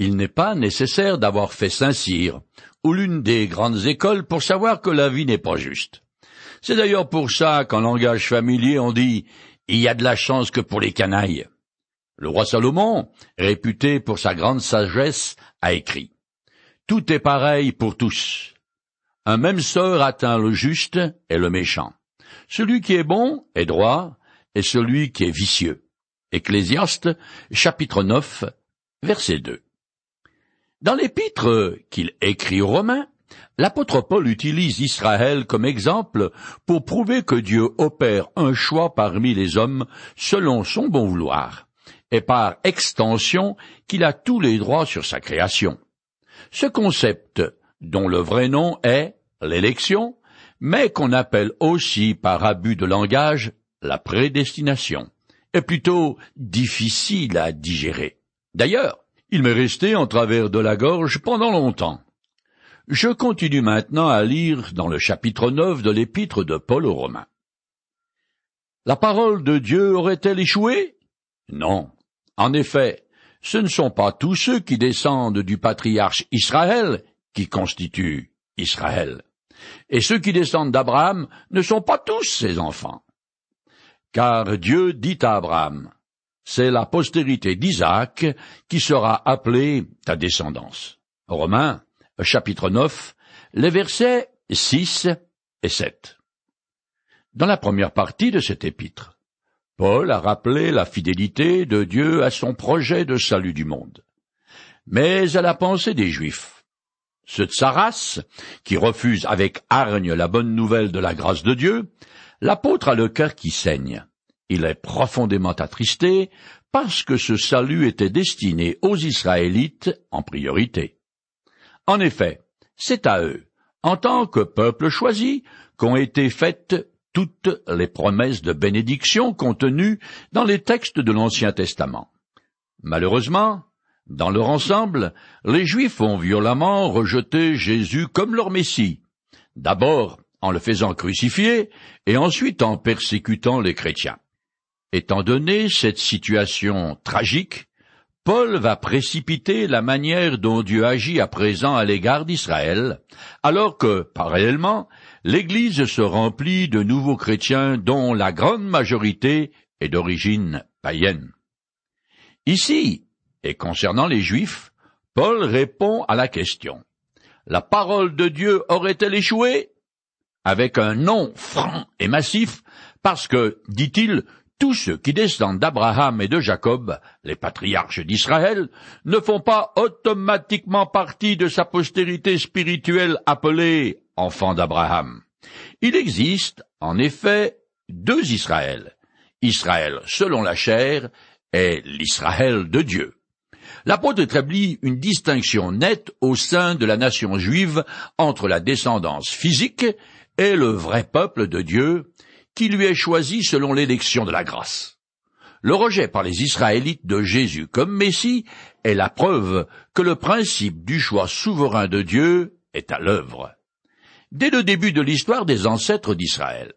Il n'est pas nécessaire d'avoir fait Saint-Cyr ou l'une des grandes écoles pour savoir que la vie n'est pas juste. C'est d'ailleurs pour ça qu'en langage familier on dit il y a de la chance que pour les canailles. Le roi Salomon, réputé pour sa grande sagesse, a écrit Tout est pareil pour tous. Un même sort atteint le juste et le méchant. Celui qui est bon est droit, et celui qui est vicieux. Ecclésiaste, chapitre 9, verset 2. Dans l'épître qu'il écrit aux Romains, l'apôtre Paul utilise Israël comme exemple pour prouver que Dieu opère un choix parmi les hommes selon son bon vouloir, et par extension qu'il a tous les droits sur sa création. Ce concept, dont le vrai nom est l'élection, mais qu'on appelle aussi par abus de langage la prédestination, est plutôt difficile à digérer. D'ailleurs, il m'est resté en travers de la gorge pendant longtemps. Je continue maintenant à lire dans le chapitre 9 de l'épître de Paul aux Romains. La parole de Dieu aurait-elle échoué? Non. En effet, ce ne sont pas tous ceux qui descendent du patriarche Israël qui constituent Israël. Et ceux qui descendent d'Abraham ne sont pas tous ses enfants. Car Dieu dit à Abraham, c'est la postérité d'Isaac qui sera appelée ta descendance. Romains, chapitre 9, les versets 6 et 7. Dans la première partie de cet épître, Paul a rappelé la fidélité de Dieu à son projet de salut du monde. Mais à la pensée des Juifs, ceux de sa race, qui refusent avec hargne la bonne nouvelle de la grâce de Dieu, l'apôtre a le cœur qui saigne. Il est profondément attristé parce que ce salut était destiné aux Israélites en priorité. En effet, c'est à eux, en tant que peuple choisi, qu'ont été faites toutes les promesses de bénédiction contenues dans les textes de l'Ancien Testament. Malheureusement, dans leur ensemble, les Juifs ont violemment rejeté Jésus comme leur Messie, d'abord en le faisant crucifier et ensuite en persécutant les chrétiens. Étant donné cette situation tragique, Paul va précipiter la manière dont Dieu agit à présent à l'égard d'Israël, alors que, parallèlement, l'Église se remplit de nouveaux chrétiens dont la grande majorité est d'origine païenne. Ici, et concernant les Juifs, Paul répond à la question. La parole de Dieu aurait-elle échoué? Avec un nom franc et massif, parce que, dit-il, tous ceux qui descendent d'Abraham et de Jacob, les patriarches d'Israël, ne font pas automatiquement partie de sa postérité spirituelle appelée enfants d'Abraham. Il existe, en effet, deux Israël. Israël selon la chair et l'Israël de Dieu. L'apôtre établit une distinction nette au sein de la nation juive entre la descendance physique et le vrai peuple de Dieu, qui lui est choisi selon l'élection de la grâce. Le rejet par les Israélites de Jésus comme Messie est la preuve que le principe du choix souverain de Dieu est à l'œuvre. Dès le début de l'histoire des ancêtres d'Israël,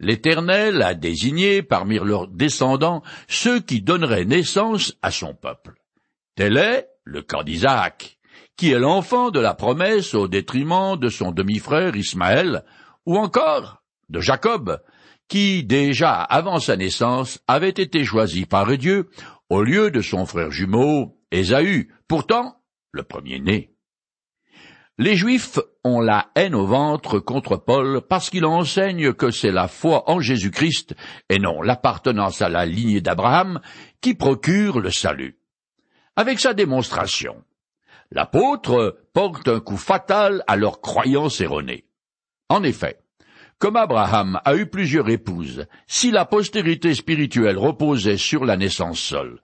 l'Éternel a désigné parmi leurs descendants ceux qui donneraient naissance à son peuple. Tel est le cas d'Isaac, qui est l'enfant de la promesse au détriment de son demi-frère Ismaël, ou encore de Jacob, qui, déjà avant sa naissance, avait été choisi par Dieu au lieu de son frère jumeau, Ésaü, pourtant le premier-né. Les Juifs ont la haine au ventre contre Paul parce qu'il enseigne que c'est la foi en Jésus-Christ et non l'appartenance à la lignée d'Abraham qui procure le salut. Avec sa démonstration, l'apôtre porte un coup fatal à leur croyance erronée. En effet, comme Abraham a eu plusieurs épouses, si la postérité spirituelle reposait sur la naissance seule,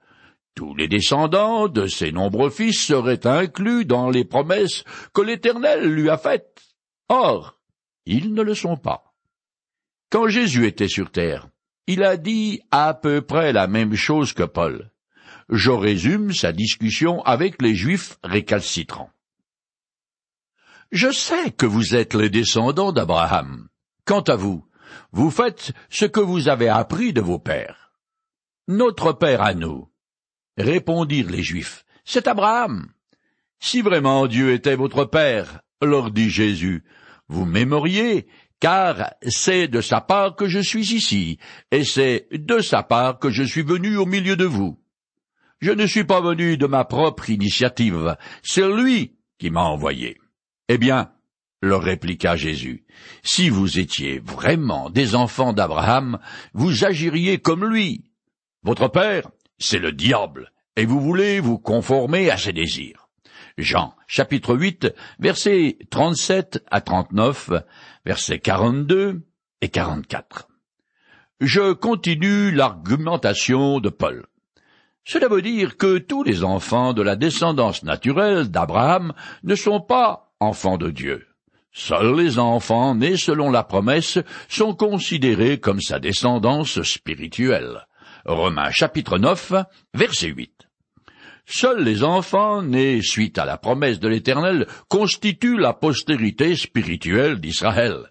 tous les descendants de ses nombreux fils seraient inclus dans les promesses que l'Éternel lui a faites. Or, ils ne le sont pas. Quand Jésus était sur terre, il a dit à peu près la même chose que Paul. Je résume sa discussion avec les Juifs récalcitrants. Je sais que vous êtes les descendants d'Abraham. Quant à vous, vous faites ce que vous avez appris de vos pères. Notre père à nous, répondirent les Juifs, c'est Abraham. Si vraiment Dieu était votre Père, leur dit Jésus, vous m'aimeriez, car c'est de sa part que je suis ici, et c'est de sa part que je suis venu au milieu de vous. Je ne suis pas venu de ma propre initiative, c'est lui qui m'a envoyé. Eh bien, leur répliqua Jésus, si vous étiez vraiment des enfants d'Abraham, vous agiriez comme lui. Votre père, c'est le diable, et vous voulez vous conformer à ses désirs. Jean, chapitre 8, versets 37 à 39, versets 42 et 44. Je continue l'argumentation de Paul. Cela veut dire que tous les enfants de la descendance naturelle d'Abraham ne sont pas enfants de Dieu. Seuls les enfants nés selon la promesse sont considérés comme sa descendance spirituelle. Romains chapitre 9, verset 8. Seuls les enfants nés suite à la promesse de l'Éternel constituent la postérité spirituelle d'Israël,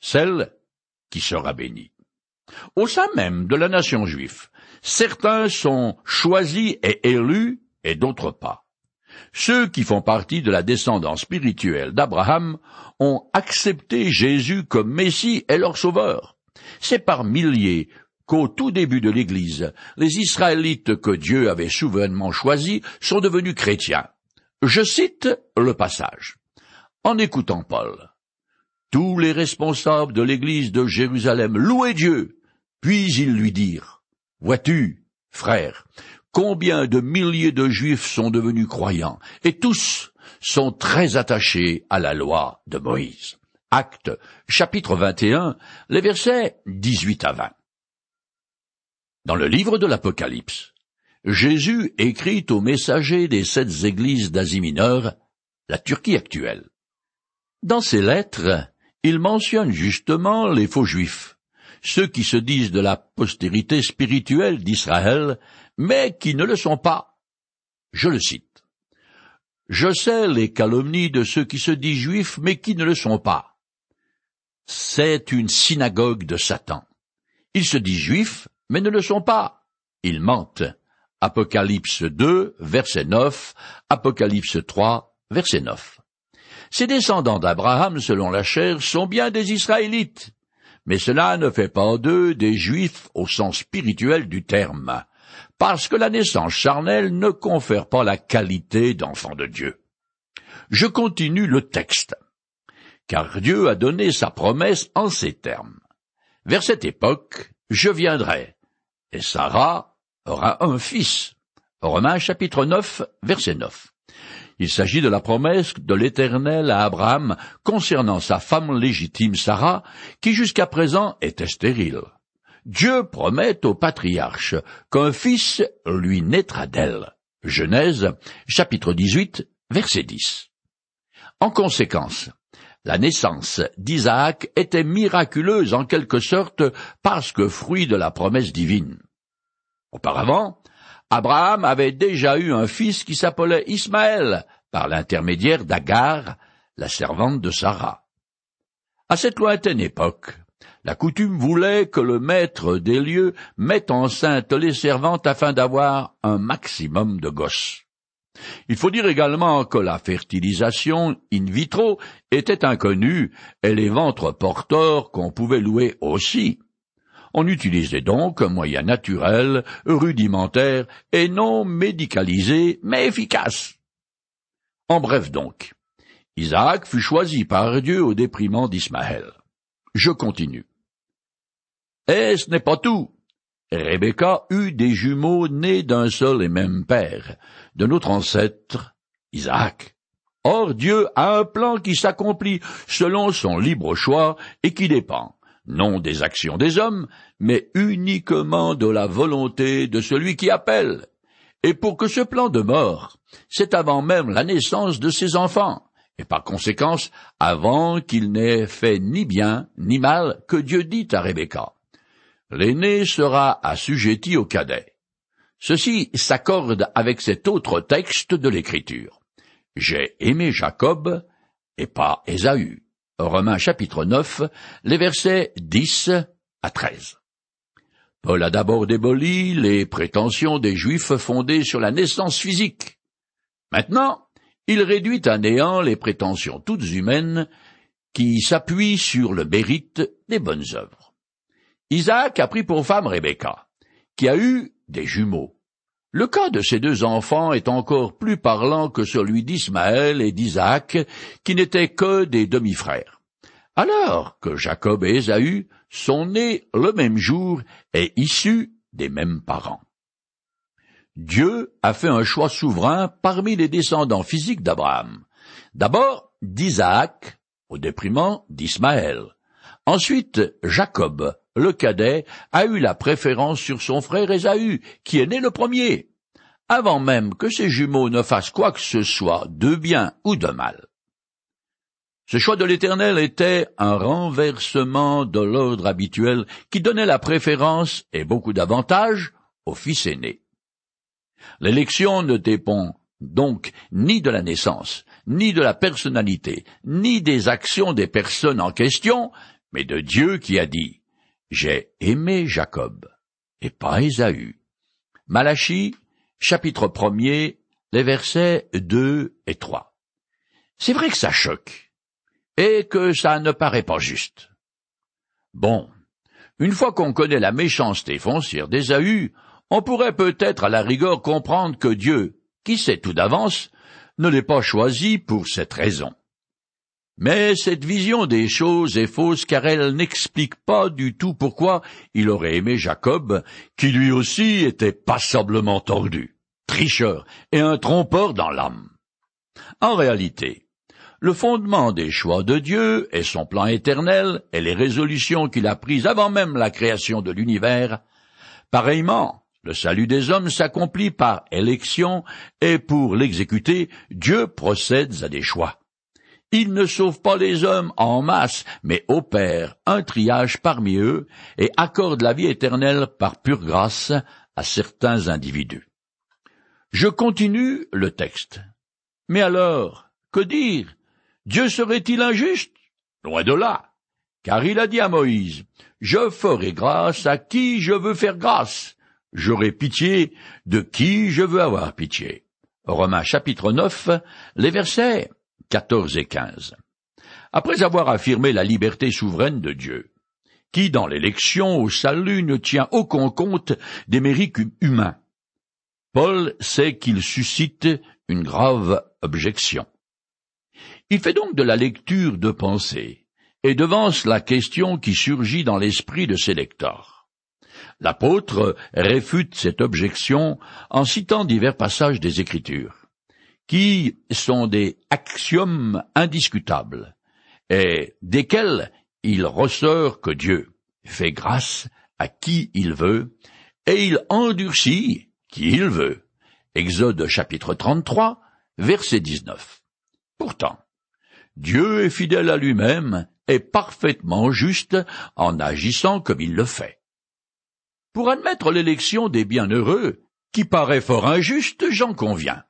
celle qui sera bénie. Au sein même de la nation juive, certains sont choisis et élus et d'autres pas. Ceux qui font partie de la descendance spirituelle d'Abraham ont accepté Jésus comme Messie et leur Sauveur. C'est par milliers qu'au tout début de l'Église, les Israélites que Dieu avait souverainement choisis sont devenus chrétiens. Je cite le passage. En écoutant Paul, tous les responsables de l'Église de Jérusalem louaient Dieu, puis ils lui dirent, Vois-tu, frère, combien de milliers de Juifs sont devenus croyants, et tous sont très attachés à la loi de Moïse. Acte, chapitre 21, les versets 18 à 20. Dans le livre de l'Apocalypse, Jésus écrit aux messagers des sept églises d'Asie mineure, la Turquie actuelle. Dans ses lettres, il mentionne justement les faux juifs, ceux qui se disent de la postérité spirituelle d'Israël, mais qui ne le sont pas. Je le cite. Je sais les calomnies de ceux qui se disent juifs, mais qui ne le sont pas. C'est une synagogue de Satan. Ils se disent juifs, mais ne le sont pas. Ils mentent. Apocalypse 2, verset 9, Apocalypse 3, verset 9. Ces descendants d'Abraham, selon la chair, sont bien des Israélites, mais cela ne fait pas d'eux des Juifs au sens spirituel du terme, parce que la naissance charnelle ne confère pas la qualité d'enfant de Dieu. Je continue le texte, car Dieu a donné sa promesse en ces termes. Vers cette époque, je viendrai, et Sarah aura un fils. Romains chapitre 9, verset 9. Il s'agit de la promesse de l'Éternel à Abraham concernant sa femme légitime Sarah, qui jusqu'à présent était stérile. Dieu promet au patriarche qu'un fils lui naîtra d'elle. Genèse chapitre 18, verset 10. En conséquence, la naissance d'Isaac était miraculeuse en quelque sorte parce que fruit de la promesse divine. Auparavant, Abraham avait déjà eu un fils qui s'appelait Ismaël par l'intermédiaire d'Agar, la servante de Sarah. À cette lointaine époque, la coutume voulait que le maître des lieux mette enceinte les servantes afin d'avoir un maximum de gosses. Il faut dire également que la fertilisation in vitro était inconnue et les ventres porteurs qu'on pouvait louer aussi. On utilisait donc un moyen naturel, rudimentaire et non médicalisé, mais efficace. En bref donc, Isaac fut choisi par Dieu au déprimant d'Ismaël. Je continue. Et ce n'est pas tout. Rebecca eut des jumeaux nés d'un seul et même père, de notre ancêtre Isaac. Or Dieu a un plan qui s'accomplit selon son libre choix et qui dépend, non des actions des hommes, mais uniquement de la volonté de celui qui appelle. Et pour que ce plan demeure, c'est avant même la naissance de ses enfants, et par conséquence avant qu'il n'ait fait ni bien ni mal que Dieu dit à Rebecca l'aîné sera assujetti au cadet. Ceci s'accorde avec cet autre texte de l'Écriture. J'ai aimé Jacob et pas Ésaü. Romains chapitre 9, les versets 10 à 13. Paul a d'abord déboli les prétentions des Juifs fondées sur la naissance physique. Maintenant, il réduit à néant les prétentions toutes humaines qui s'appuient sur le mérite des bonnes œuvres. Isaac a pris pour femme Rebecca, qui a eu des jumeaux. Le cas de ces deux enfants est encore plus parlant que celui d'Ismaël et d'Isaac, qui n'étaient que des demi-frères. Alors que Jacob et Ésaü sont nés le même jour et issus des mêmes parents. Dieu a fait un choix souverain parmi les descendants physiques d'Abraham. D'abord d'Isaac, au déprimant d'Ismaël. Ensuite, Jacob, le cadet, a eu la préférence sur son frère Ésaü, qui est né le premier, avant même que ses jumeaux ne fassent quoi que ce soit de bien ou de mal. Ce choix de l'Éternel était un renversement de l'ordre habituel qui donnait la préférence et beaucoup d'avantages au fils aîné. L'élection ne dépend donc ni de la naissance, ni de la personnalité, ni des actions des personnes en question, mais de Dieu qui a dit J'ai aimé Jacob, et pas Ésaü. Malachie, chapitre 1 les versets 2 et 3. C'est vrai que ça choque, et que ça ne paraît pas juste. Bon, une fois qu'on connaît la méchanceté foncière d'Ésaü, on pourrait peut-être à la rigueur comprendre que Dieu, qui sait tout d'avance, ne l'ait pas choisi pour cette raison. Mais cette vision des choses est fausse car elle n'explique pas du tout pourquoi il aurait aimé Jacob, qui lui aussi était passablement tordu, tricheur et un trompeur dans l'âme. En réalité, le fondement des choix de Dieu est son plan éternel et les résolutions qu'il a prises avant même la création de l'univers. Pareillement, le salut des hommes s'accomplit par élection, et pour l'exécuter, Dieu procède à des choix. Il ne sauve pas les hommes en masse, mais opère un triage parmi eux et accorde la vie éternelle par pure grâce à certains individus. Je continue le texte. Mais alors, que dire? Dieu serait-il injuste? Loin de là. Car il a dit à Moïse, Je ferai grâce à qui je veux faire grâce, J'aurai pitié de qui je veux avoir pitié. Romains chapitre 9, les versets 14 et 15. Après avoir affirmé la liberté souveraine de Dieu, qui dans l'élection au salut ne tient aucun compte des mérites humains, Paul sait qu'il suscite une grave objection. Il fait donc de la lecture de pensée et devance la question qui surgit dans l'esprit de ses lecteurs. L'apôtre réfute cette objection en citant divers passages des Écritures, qui sont des axiomes indiscutables, et desquels il ressort que Dieu fait grâce à qui il veut, et il endurcit qui il veut. Exode chapitre 33, verset 19. Pourtant, Dieu est fidèle à lui-même et parfaitement juste en agissant comme il le fait. Pour admettre l'élection des bienheureux, qui paraît fort injuste, j'en conviens.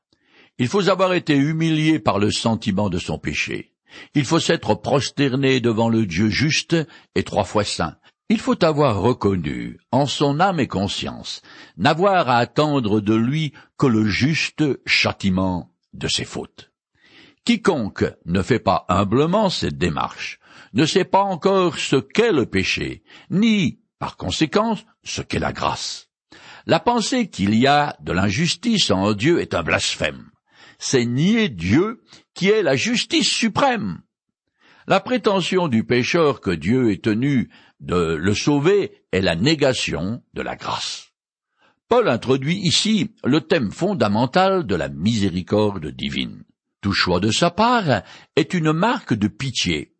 Il faut avoir été humilié par le sentiment de son péché. Il faut s'être prosterné devant le Dieu juste et trois fois saint. Il faut avoir reconnu, en son âme et conscience, n'avoir à attendre de lui que le juste châtiment de ses fautes. Quiconque ne fait pas humblement cette démarche ne sait pas encore ce qu'est le péché, ni par conséquent, ce qu'est la grâce. La pensée qu'il y a de l'injustice en Dieu est un blasphème. C'est nier Dieu qui est la justice suprême. La prétention du pécheur que Dieu est tenu de le sauver est la négation de la grâce. Paul introduit ici le thème fondamental de la miséricorde divine. Tout choix de sa part est une marque de pitié,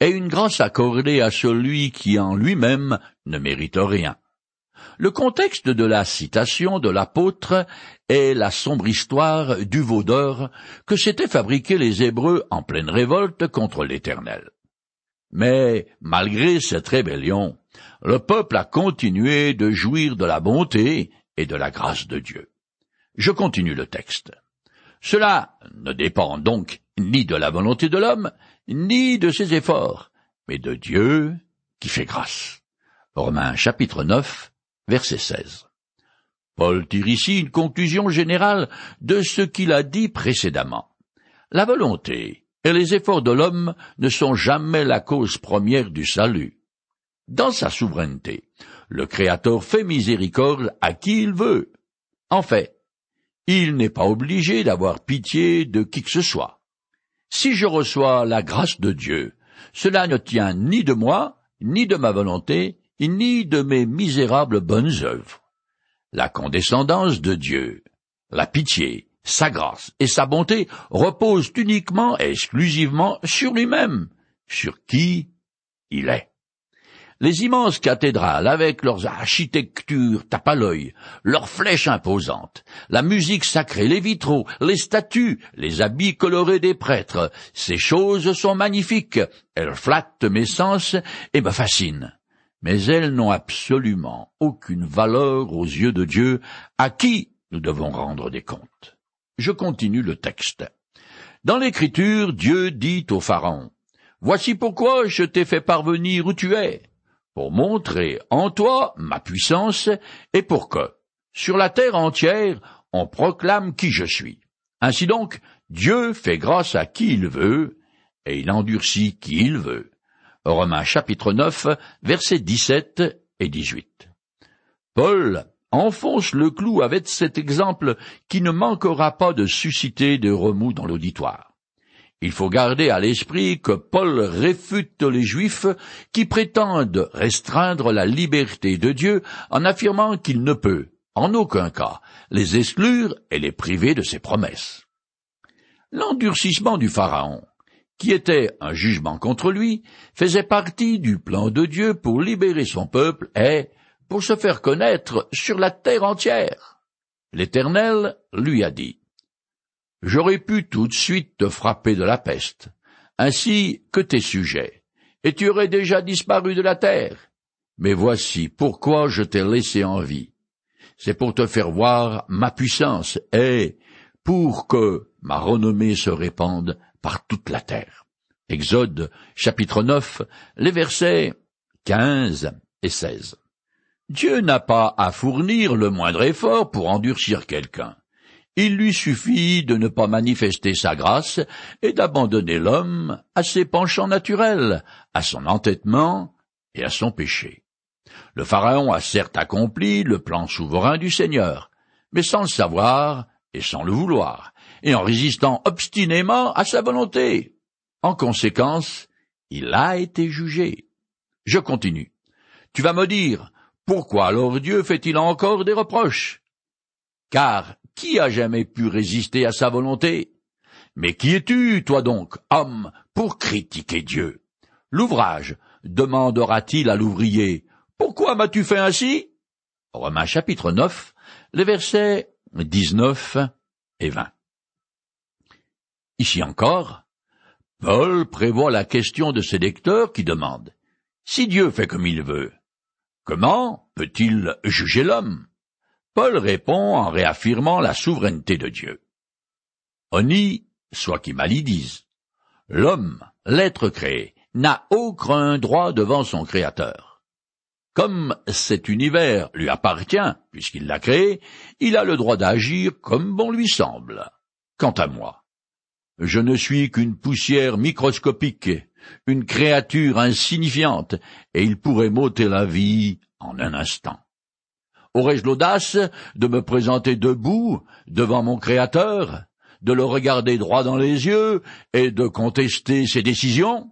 et une grâce accordée à celui qui en lui-même ne mérite rien. Le contexte de la citation de l'apôtre est la sombre histoire du veau d'or que s'étaient fabriqués les Hébreux en pleine révolte contre l'Éternel. Mais, malgré cette rébellion, le peuple a continué de jouir de la bonté et de la grâce de Dieu. Je continue le texte. Cela ne dépend donc ni de la volonté de l'homme, ni de ses efforts, mais de Dieu qui fait grâce. Romains chapitre 9, verset 16. Paul tire ici une conclusion générale de ce qu'il a dit précédemment. La volonté et les efforts de l'homme ne sont jamais la cause première du salut. Dans sa souveraineté, le Créateur fait miséricorde à qui il veut. En fait, il n'est pas obligé d'avoir pitié de qui que ce soit. Si je reçois la grâce de Dieu, cela ne tient ni de moi, ni de ma volonté, ni de mes misérables bonnes œuvres. La condescendance de Dieu, la pitié, sa grâce et sa bonté reposent uniquement et exclusivement sur lui-même, sur qui il est. Les immenses cathédrales, avec leurs architectures tape à l'œil, leurs flèches imposantes, la musique sacrée, les vitraux, les statues, les habits colorés des prêtres, ces choses sont magnifiques, elles flattent mes sens et me fascinent. Mais elles n'ont absolument aucune valeur aux yeux de Dieu, à qui nous devons rendre des comptes. Je continue le texte. Dans l'Écriture, Dieu dit au Pharaon, Voici pourquoi je t'ai fait parvenir où tu es pour montrer en toi ma puissance et pour que, sur la terre entière, on proclame qui je suis. Ainsi donc, Dieu fait grâce à qui il veut, et il endurcit qui il veut. Romains chapitre 9, versets 17 et 18. Paul enfonce le clou avec cet exemple qui ne manquera pas de susciter des remous dans l'auditoire. Il faut garder à l'esprit que Paul réfute les Juifs qui prétendent restreindre la liberté de Dieu en affirmant qu'il ne peut, en aucun cas, les exclure et les priver de ses promesses. L'endurcissement du Pharaon, qui était un jugement contre lui, faisait partie du plan de Dieu pour libérer son peuple et pour se faire connaître sur la terre entière. L'Éternel lui a dit, j'aurais pu tout de suite te frapper de la peste, ainsi que tes sujets, et tu aurais déjà disparu de la terre. Mais voici pourquoi je t'ai laissé en vie. C'est pour te faire voir ma puissance et pour que ma renommée se répande par toute la terre. Exode chapitre 9, les versets 15 et 16. Dieu n'a pas à fournir le moindre effort pour endurcir quelqu'un. Il lui suffit de ne pas manifester sa grâce et d'abandonner l'homme à ses penchants naturels, à son entêtement et à son péché. Le Pharaon a certes accompli le plan souverain du Seigneur, mais sans le savoir et sans le vouloir, et en résistant obstinément à sa volonté. En conséquence, il a été jugé. Je continue. Tu vas me dire, pourquoi alors Dieu fait-il encore des reproches? Car qui a jamais pu résister à sa volonté? Mais qui es-tu, toi donc, homme, pour critiquer Dieu? L'ouvrage demandera-t-il à l'ouvrier Pourquoi m'as-tu fait ainsi? Romains chapitre 9, les versets 19 et 20. Ici encore, Paul prévoit la question de ses lecteurs qui demandent Si Dieu fait comme il veut, comment peut-il juger l'homme? Paul répond en réaffirmant la souveraineté de Dieu. Oni, soit qui mal y dise, l'homme, l'être créé, n'a aucun droit devant son Créateur. Comme cet univers lui appartient, puisqu'il l'a créé, il a le droit d'agir comme bon lui semble. Quant à moi, je ne suis qu'une poussière microscopique, une créature insignifiante, et il pourrait m'ôter la vie en un instant. Aurais-je l'audace de me présenter debout devant mon Créateur, de le regarder droit dans les yeux et de contester ses décisions?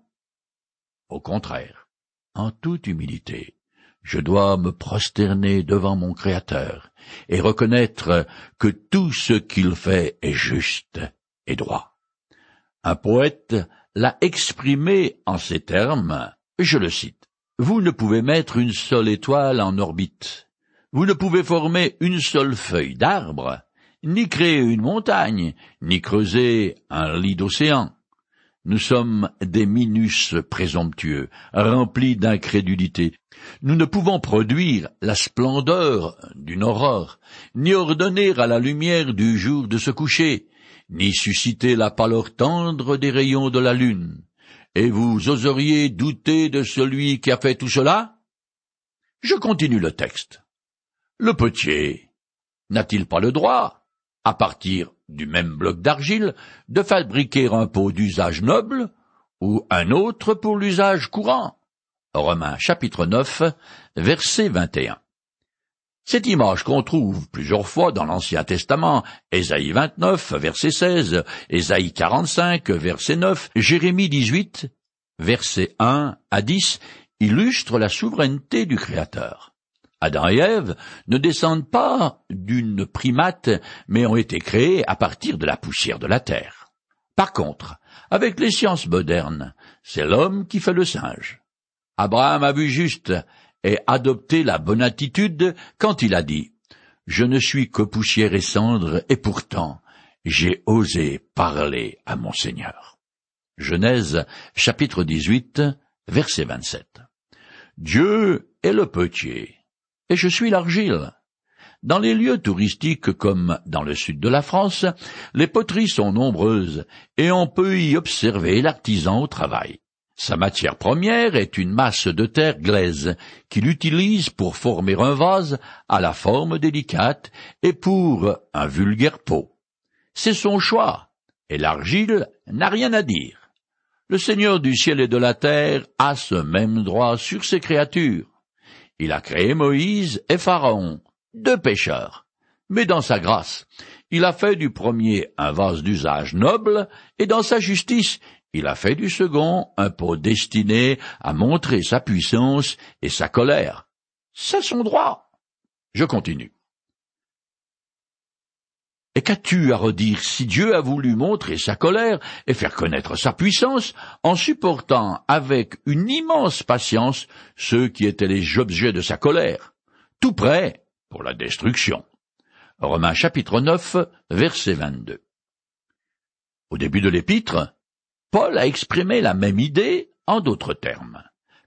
Au contraire, en toute humilité, je dois me prosterner devant mon Créateur et reconnaître que tout ce qu'il fait est juste et droit. Un poète l'a exprimé en ces termes, je le cite. Vous ne pouvez mettre une seule étoile en orbite, vous ne pouvez former une seule feuille d'arbre, ni créer une montagne, ni creuser un lit d'océan. Nous sommes des minus présomptueux, remplis d'incrédulité. Nous ne pouvons produire la splendeur d'une aurore, ni ordonner à la lumière du jour de se coucher, ni susciter la pâleur tendre des rayons de la lune. Et vous oseriez douter de celui qui a fait tout cela? Je continue le texte. Le potier n'a-t-il pas le droit, à partir du même bloc d'argile, de fabriquer un pot d'usage noble ou un autre pour l'usage courant? Romains chapitre 9, verset 21. Cette image qu'on trouve plusieurs fois dans l'Ancien Testament, Ésaïe 29, verset 16, Ésaïe 45, verset 9, Jérémie 18, verset 1 à 10, illustre la souveraineté du Créateur. Adam et Ève ne descendent pas d'une primate, mais ont été créés à partir de la poussière de la terre. Par contre, avec les sciences modernes, c'est l'homme qui fait le singe. Abraham a vu juste et adopté la bonne attitude quand il a dit Je ne suis que poussière et cendre, et pourtant j'ai osé parler à mon Seigneur. Genèse chapitre 18 verset 27. Dieu est le potier, et je suis l'argile. Dans les lieux touristiques comme dans le sud de la France, les poteries sont nombreuses, et on peut y observer l'artisan au travail. Sa matière première est une masse de terre glaise qu'il utilise pour former un vase à la forme délicate et pour un vulgaire pot. C'est son choix, et l'argile n'a rien à dire. Le Seigneur du ciel et de la terre a ce même droit sur ses créatures. Il a créé Moïse et Pharaon, deux pêcheurs. Mais dans sa grâce, il a fait du premier un vase d'usage noble, et dans sa justice, il a fait du second un pot destiné à montrer sa puissance et sa colère. C'est son droit. Je continue. Et qu'as-tu à redire si Dieu a voulu montrer sa colère et faire connaître sa puissance en supportant avec une immense patience ceux qui étaient les objets de sa colère, tout prêts pour la destruction? Romains chapitre 9, verset 22. Au début de l'épître, Paul a exprimé la même idée en d'autres termes,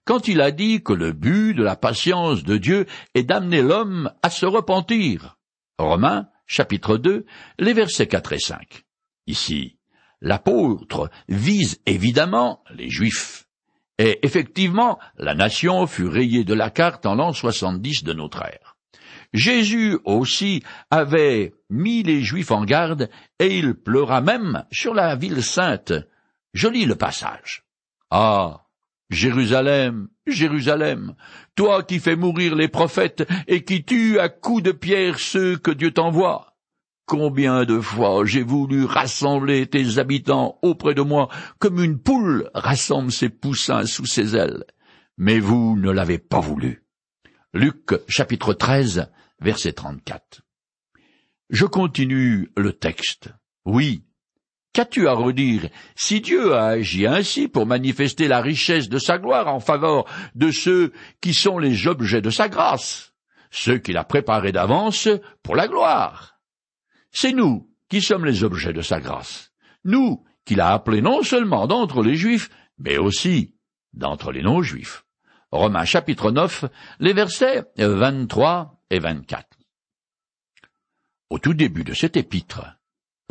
quand il a dit que le but de la patience de Dieu est d'amener l'homme à se repentir. Romains, chapitre 2, les versets 4 et 5. Ici, l'apôtre vise évidemment les Juifs. Et effectivement, la nation fut rayée de la carte en l'an 70 de notre ère. Jésus aussi avait mis les Juifs en garde, et il pleura même sur la ville sainte, je lis le passage. Ah. Jérusalem, Jérusalem, toi qui fais mourir les prophètes et qui tues à coups de pierre ceux que Dieu t'envoie. Combien de fois j'ai voulu rassembler tes habitants auprès de moi comme une poule rassemble ses poussins sous ses ailes. Mais vous ne l'avez pas voulu. Luc chapitre 13 verset 34. Je continue le texte. Oui, Qu'as-tu à redire si Dieu a agi ainsi pour manifester la richesse de sa gloire en faveur de ceux qui sont les objets de sa grâce, ceux qu'il a préparés d'avance pour la gloire? C'est nous qui sommes les objets de sa grâce, nous qu'il a appelés non seulement d'entre les Juifs, mais aussi d'entre les non-Juifs. Romains chapitre 9, les versets 23 et 24. Au tout début de cet épître,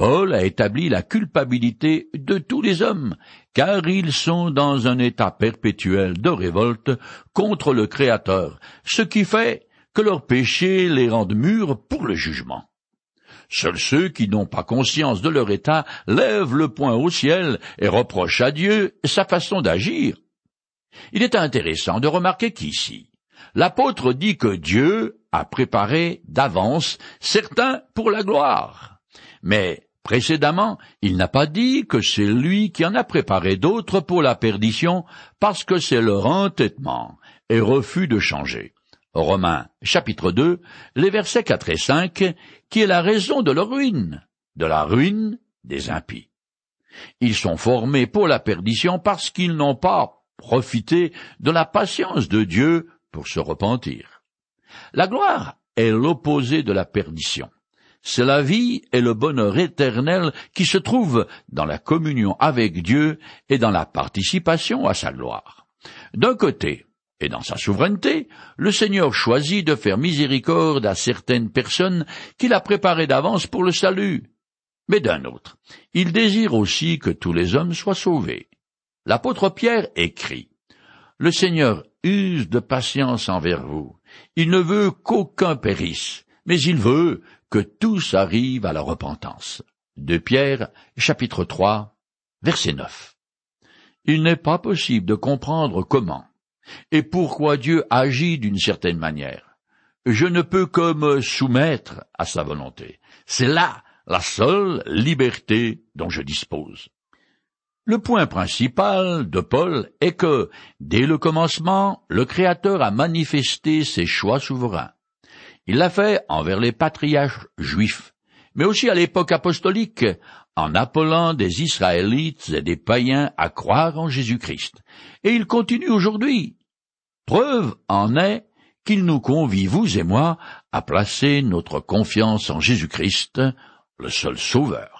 Paul a établi la culpabilité de tous les hommes, car ils sont dans un état perpétuel de révolte contre le Créateur, ce qui fait que leurs péchés les rendent mûrs pour le jugement. Seuls ceux qui n'ont pas conscience de leur état lèvent le poing au ciel et reprochent à Dieu sa façon d'agir. Il est intéressant de remarquer qu'ici, l'apôtre dit que Dieu a préparé d'avance certains pour la gloire. Mais Précédemment, il n'a pas dit que c'est lui qui en a préparé d'autres pour la perdition, parce que c'est leur entêtement et refus de changer. Romains chapitre 2, les versets 4 et 5, qui est la raison de leur ruine, de la ruine des impies. Ils sont formés pour la perdition parce qu'ils n'ont pas profité de la patience de Dieu pour se repentir. La gloire est l'opposé de la perdition c'est la vie et le bonheur éternel qui se trouvent dans la communion avec Dieu et dans la participation à sa gloire. D'un côté, et dans sa souveraineté, le Seigneur choisit de faire miséricorde à certaines personnes qu'il a préparées d'avance pour le salut. Mais d'un autre, il désire aussi que tous les hommes soient sauvés. L'apôtre Pierre écrit Le Seigneur use de patience envers vous. Il ne veut qu'aucun périsse, mais il veut que tous arrivent à la repentance. De Pierre, chapitre 3, verset 9. Il n'est pas possible de comprendre comment et pourquoi Dieu agit d'une certaine manière. Je ne peux que me soumettre à sa volonté. C'est là la seule liberté dont je dispose. Le point principal de Paul est que, dès le commencement, le Créateur a manifesté ses choix souverains. Il l'a fait envers les patriarches juifs, mais aussi à l'époque apostolique, en appelant des Israélites et des païens à croire en Jésus-Christ. Et il continue aujourd'hui. Preuve en est qu'il nous convie, vous et moi, à placer notre confiance en Jésus-Christ, le seul Sauveur.